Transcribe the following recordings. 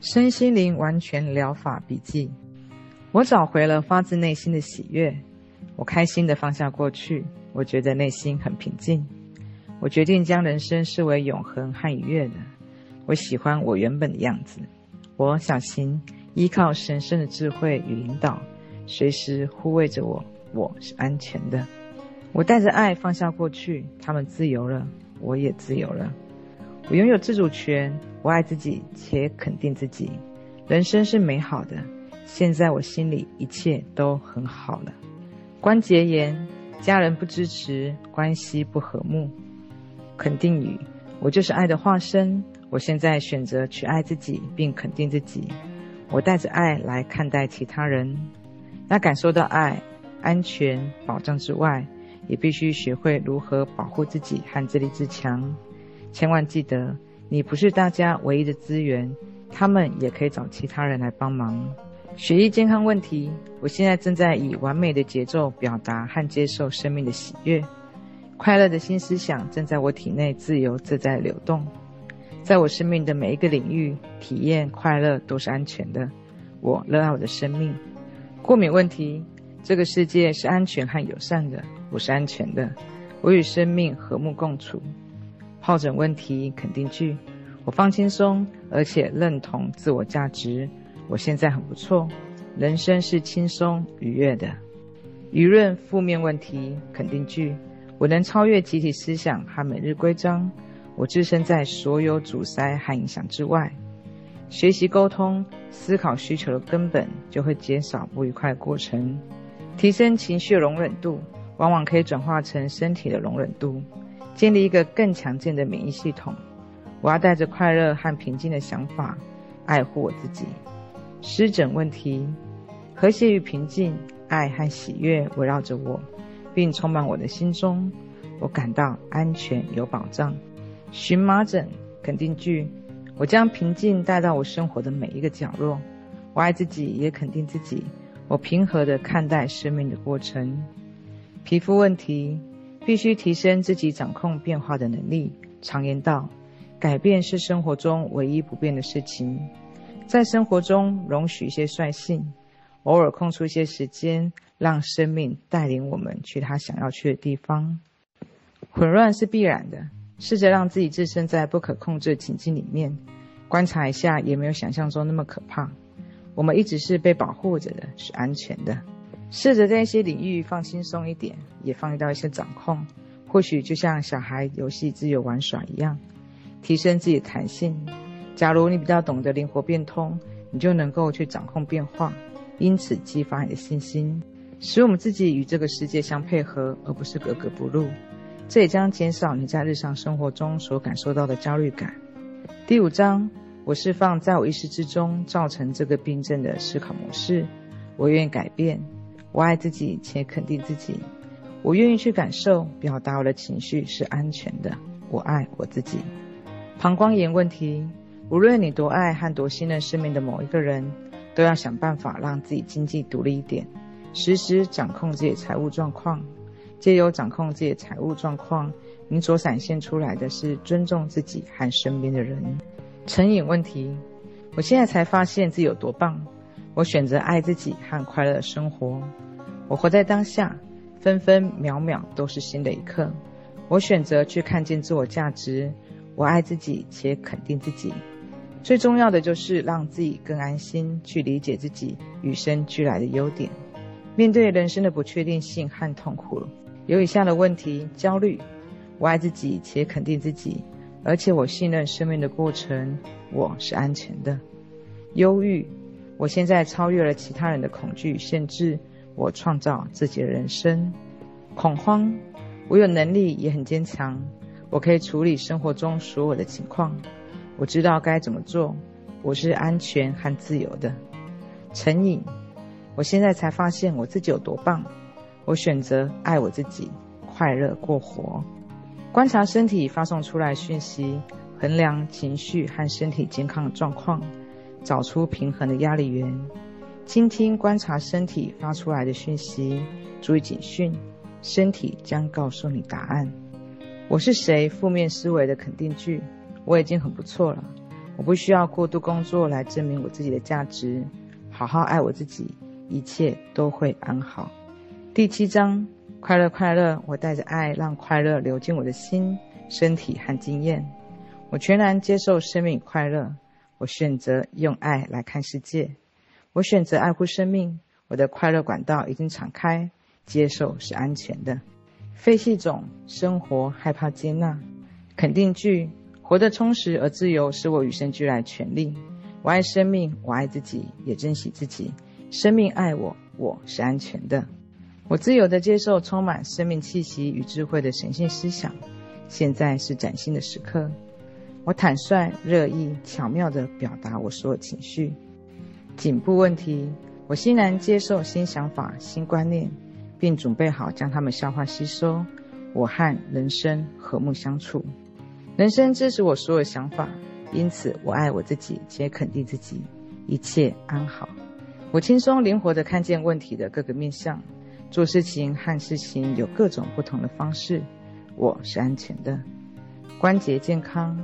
身心灵完全疗法笔记，我找回了发自内心的喜悦。我开心地放下过去，我觉得内心很平静。我决定将人生视为永恒和愉悦的。我喜欢我原本的样子。我小心依靠神圣的智慧与引导，随时护卫着我。我是安全的。我带着爱放下过去，他们自由了，我也自由了。我拥有自主权，我爱自己且肯定自己。人生是美好的，现在我心里一切都很好了。关节炎，家人不支持，关系不和睦。肯定语，我就是爱的化身。我现在选择去爱自己，并肯定自己。我带着爱来看待其他人。那感受到爱、安全、保障之外，也必须学会如何保护自己和自立自强。千万记得，你不是大家唯一的资源，他们也可以找其他人来帮忙。血液健康问题，我现在正在以完美的节奏表达和接受生命的喜悦，快乐的新思想正在我体内自由自在流动，在我生命的每一个领域，体验快乐都是安全的。我热爱我的生命。过敏问题，这个世界是安全和友善的，我是安全的，我与生命和睦共处。疱疹问题肯定句：我放轻松，而且认同自我价值。我现在很不错，人生是轻松愉悦的。舆论负面问题肯定句：我能超越集体思想和每日规章。我置身在所有阻塞和影响之外。学习沟通，思考需求的根本，就会减少不愉快的过程。提升情绪容忍度，往往可以转化成身体的容忍度。建立一个更强健的免疫系统。我要带着快乐和平静的想法，爱护我自己。湿疹问题，和谐与平静，爱和喜悦围绕着我，并充满我的心中。我感到安全有保障。荨麻疹肯定句：我将平静带到我生活的每一个角落。我爱自己，也肯定自己。我平和地看待生命的过程。皮肤问题。必须提升自己掌控变化的能力。常言道，改变是生活中唯一不变的事情。在生活中容许一些率性，偶尔空出一些时间，让生命带领我们去他想要去的地方。混乱是必然的，试着让自己置身在不可控制情境里面，观察一下，也没有想象中那么可怕。我们一直是被保护着的，是安全的。试着在一些领域放轻松一点，也放一到一些掌控，或许就像小孩游戏自由玩耍一样，提升自己的弹性。假如你比较懂得灵活变通，你就能够去掌控变化，因此激发你的信心，使我们自己与这个世界相配合，而不是格格不入。这也将减少你在日常生活中所感受到的焦虑感。第五章，我释放在我意识之中造成这个病症的思考模式，我愿意改变。我爱自己且肯定自己，我愿意去感受、表达我的情绪是安全的。我爱我自己。膀胱炎问题，无论你多爱和多信任身边的某一个人，都要想办法让自己经济独立一点，时时掌控自己的财务状况。借由掌控自己的财务状况，你所展现出来的是尊重自己和身边的人。成瘾问题，我现在才发现自己有多棒。我选择爱自己和快乐生活。我活在当下，分分秒秒都是新的一刻。我选择去看见自我价值。我爱自己且肯定自己。最重要的就是让自己更安心，去理解自己与生俱来的优点。面对人生的不确定性和痛苦，有以下的问题：焦虑。我爱自己且肯定自己，而且我信任生命的过程，我是安全的。忧郁。我现在超越了其他人的恐惧限制，我创造自己的人生。恐慌，我有能力也很坚强，我可以处理生活中所有的情况，我知道该怎么做，我是安全和自由的。成瘾，我现在才发现我自己有多棒，我选择爱我自己，快乐过活。观察身体发送出来讯息，衡量情绪和身体健康的状况。找出平衡的压力源，倾听观察身体发出来的讯息，注意警讯，身体将告诉你答案。我是谁？负面思维的肯定句，我已经很不错了。我不需要过度工作来证明我自己的价值，好好爱我自己，一切都会安好。第七章，快乐快乐，我带着爱，让快乐流进我的心、身体和经验。我全然接受生命快乐，我选择用爱来看世界。我选择爱护生命，我的快乐管道已经敞开，接受是安全的。废弃种生活，害怕接纳。肯定句：活得充实而自由是我与生俱来的权利。我爱生命，我爱自己，也珍惜自己。生命爱我，我是安全的。我自由地接受充满生命气息与智慧的神性思想。现在是崭新的时刻。我坦率、热意、巧妙地表达我所有情绪。颈部问题：我欣然接受新想法、新观念，并准备好将它们消化吸收。我和人生和睦相处。人生支持我所有想法，因此我爱我自己，且肯定自己，一切安好。我轻松灵活地看见问题的各个面向。做事情和事情有各种不同的方式，我是安全的。关节健康，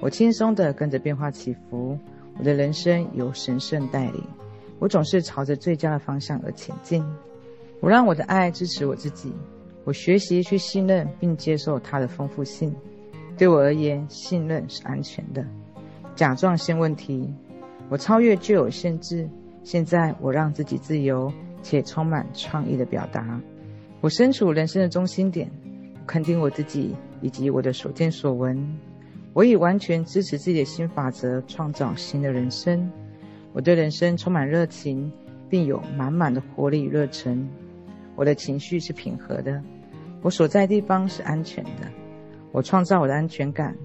我轻松地跟着变化起伏。我的人生由神圣带领，我总是朝着最佳的方向而前进。我让我的爱支持我自己，我学习去信任并接受它的丰富性。对我而言，信任是安全的。甲状腺问题，我超越旧有限制，现在我让自己自由。且充满创意的表达。我身处人生的中心点，肯定我自己以及我的所见所闻。我以完全支持自己的新法则创造新的人生。我对人生充满热情，并有满满的活力与热忱。我的情绪是平和的。我所在地方是安全的。我创造我的安全感。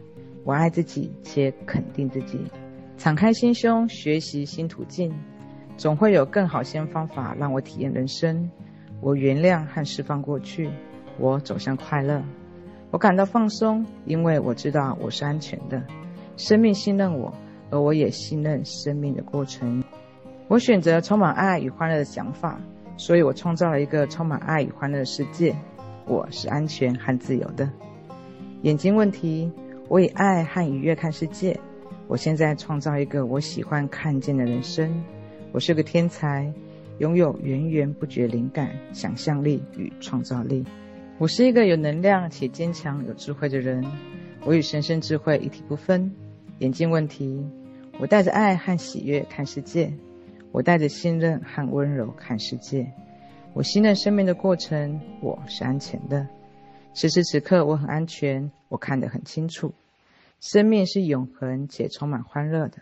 我爱自己且肯定自己。敞开心胸，学习新途径。总会有更好些方法让我体验人生。我原谅和释放过去，我走向快乐。我感到放松，因为我知道我是安全的。生命信任我，而我也信任生命的过程。我选择充满爱与欢乐的想法，所以我创造了一个充满爱与欢乐的世界。我是安全和自由的。眼睛问题，我以爱和愉悦看世界。我现在创造一个我喜欢看见的人生。我是个天才，拥有源源不绝灵感、想象力与创造力。我是一个有能量且坚强、有智慧的人。我与神圣智慧一体不分。眼睛问题，我带着爱和喜悦看世界。我带着信任和温柔看世界。我信任生命的过程，我是安全的。此时此刻，我很安全，我看得很清楚。生命是永恒且充满欢乐的。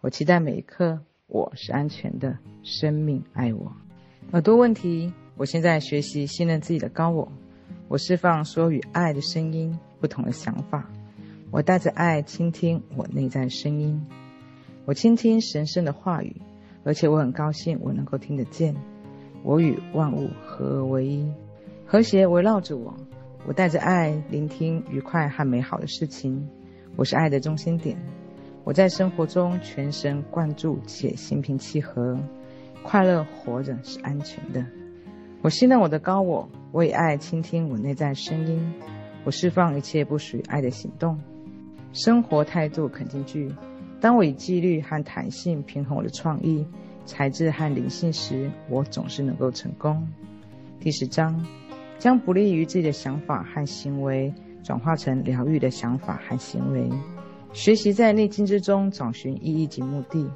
我期待每一刻。我是安全的，生命爱我。耳朵问题，我现在学习信任自己的高我。我释放所有与爱的声音，不同的想法。我带着爱倾听我内在声音。我倾听神圣的话语，而且我很高兴我能够听得见。我与万物合而为一，和谐围绕着我。我带着爱聆听愉快和美好的事情。我是爱的中心点。我在生活中全神贯注且心平气和，快乐活着是安全的。我信任我的高我，我以爱倾听我内在声音，我释放一切不属于爱的行动。生活态度肯定句：当我以纪律和弹性平衡我的创意、才智和灵性时，我总是能够成功。第十章：将不利于自己的想法和行为转化成疗愈的想法和行为。学习在逆境之中找寻意义及目的，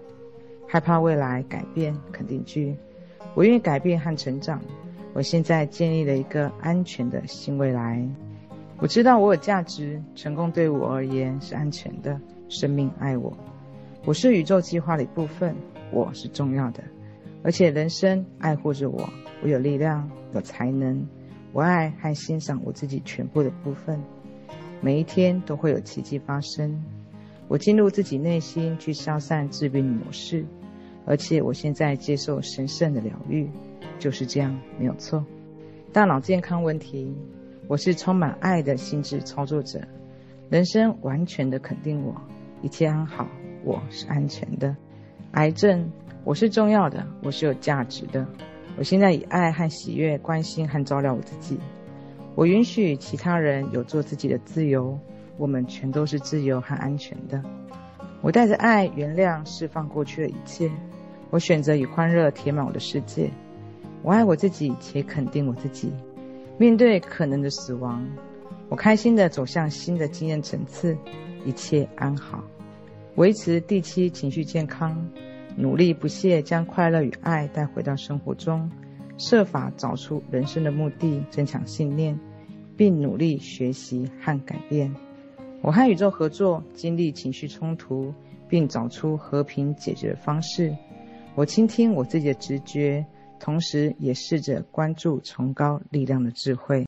害怕未来改变肯定句，我愿意改变和成长。我现在建立了一个安全的新未来。我知道我有价值，成功对我而言是安全的。生命爱我，我是宇宙计划的一部分，我是重要的，而且人生爱护着我。我有力量，有才能，我爱和欣赏我自己全部的部分。每一天都会有奇迹发生。我进入自己内心去消散治病模式，而且我现在接受神圣的疗愈，就是这样，没有错。大脑健康问题，我是充满爱的心智操作者，人生完全的肯定我，一切安好，我是安全的。癌症，我是重要的，我是有价值的，我现在以爱和喜悦关心和照料我自己，我允许其他人有做自己的自由。我们全都是自由和安全的。我带着爱、原谅、释放过去的一切。我选择以欢乐填满我的世界。我爱我自己，且肯定我自己。面对可能的死亡，我开心地走向新的经验层次，一切安好。维持第七情绪健康，努力不懈将快乐与爱带回到生活中，设法找出人生的目的，增强信念，并努力学习和改变。我和宇宙合作，经历情绪冲突，并找出和平解决的方式。我倾听我自己的直觉。同时，也试着关注崇高力量的智慧。